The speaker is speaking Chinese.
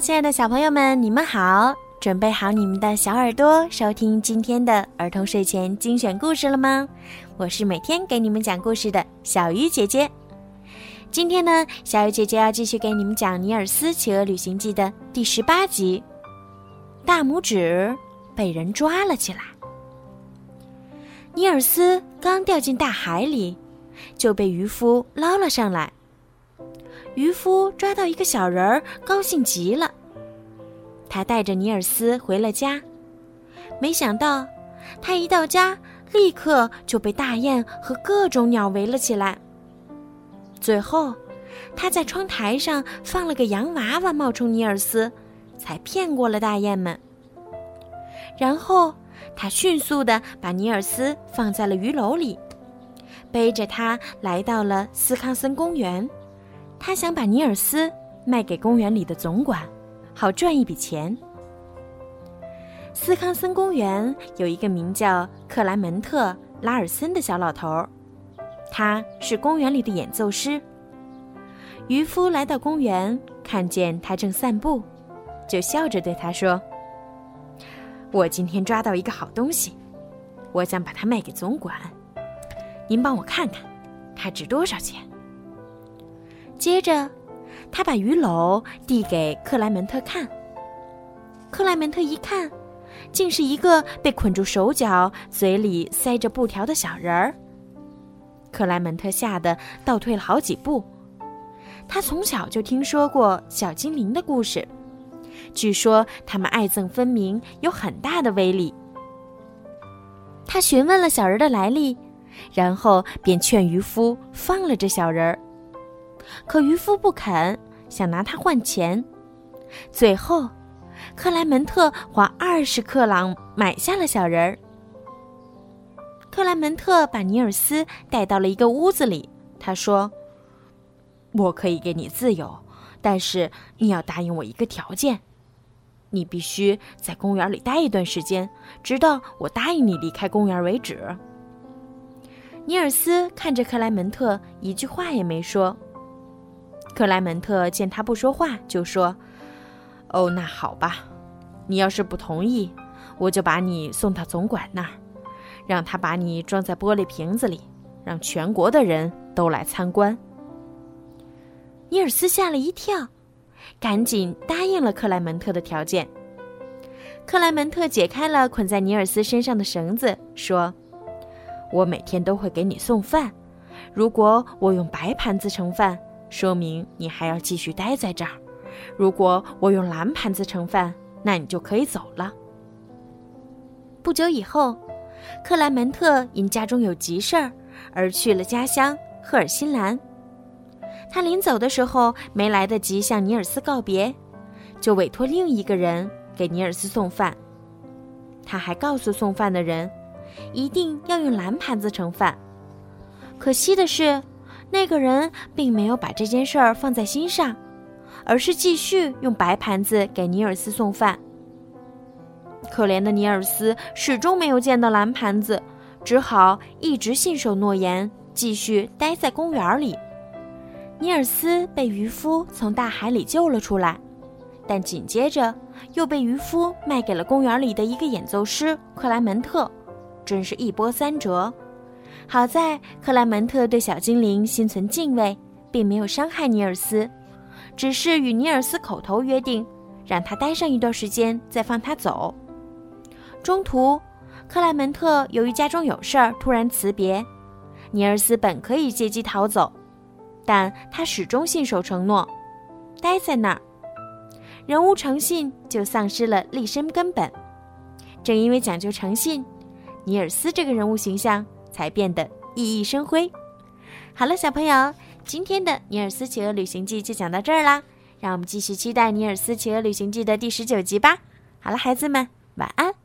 亲爱的小朋友们，你们好！准备好你们的小耳朵，收听今天的儿童睡前精选故事了吗？我是每天给你们讲故事的小鱼姐姐。今天呢，小鱼姐姐要继续给你们讲《尼尔斯企鹅旅行记》的第十八集。大拇指被人抓了起来。尼尔斯刚掉进大海里，就被渔夫捞了上来。渔夫抓到一个小人儿，高兴极了。他带着尼尔斯回了家，没想到，他一到家，立刻就被大雁和各种鸟围了起来。最后，他在窗台上放了个洋娃娃冒充尼尔斯，才骗过了大雁们。然后，他迅速的把尼尔斯放在了鱼篓里，背着他来到了斯康森公园。他想把尼尔斯卖给公园里的总管。好赚一笔钱。斯康森公园有一个名叫克莱门特·拉尔森的小老头，他是公园里的演奏师。渔夫来到公园，看见他正散步，就笑着对他说：“我今天抓到一个好东西，我想把它卖给总管。您帮我看看，它值多少钱？”接着。他把鱼篓递给克莱门特看。克莱门特一看，竟是一个被捆住手脚、嘴里塞着布条的小人儿。克莱门特吓得倒退了好几步。他从小就听说过小精灵的故事，据说他们爱憎分明，有很大的威力。他询问了小人的来历，然后便劝渔夫放了这小人儿。可渔夫不肯，想拿他换钱。最后，克莱门特花二十克朗买下了小人儿。克莱门特把尼尔斯带到了一个屋子里，他说：“我可以给你自由，但是你要答应我一个条件，你必须在公园里待一段时间，直到我答应你离开公园为止。”尼尔斯看着克莱门特，一句话也没说。克莱门特见他不说话，就说：“哦，那好吧，你要是不同意，我就把你送到总管那儿，让他把你装在玻璃瓶子里，让全国的人都来参观。”尼尔斯吓了一跳，赶紧答应了克莱门特的条件。克莱门特解开了捆在尼尔斯身上的绳子，说：“我每天都会给你送饭，如果我用白盘子盛饭。”说明你还要继续待在这儿。如果我用蓝盘子盛饭，那你就可以走了。不久以后，克莱门特因家中有急事儿而去了家乡赫尔辛兰。他临走的时候没来得及向尼尔斯告别，就委托另一个人给尼尔斯送饭。他还告诉送饭的人，一定要用蓝盘子盛饭。可惜的是。那个人并没有把这件事儿放在心上，而是继续用白盘子给尼尔斯送饭。可怜的尼尔斯始终没有见到蓝盘子，只好一直信守诺言，继续待在公园里。尼尔斯被渔夫从大海里救了出来，但紧接着又被渔夫卖给了公园里的一个演奏师克莱门特，真是一波三折。好在克莱门特对小精灵心存敬畏，并没有伤害尼尔斯，只是与尼尔斯口头约定，让他待上一段时间再放他走。中途，克莱门特由于家中有事儿突然辞别，尼尔斯本可以借机逃走，但他始终信守承诺，待在那儿。人无诚信，就丧失了立身根本。正因为讲究诚信，尼尔斯这个人物形象。才变得熠熠生辉。好了，小朋友，今天的《尼尔斯企鹅旅行记》就讲到这儿啦，让我们继续期待《尼尔斯企鹅旅行记》的第十九集吧。好了，孩子们，晚安。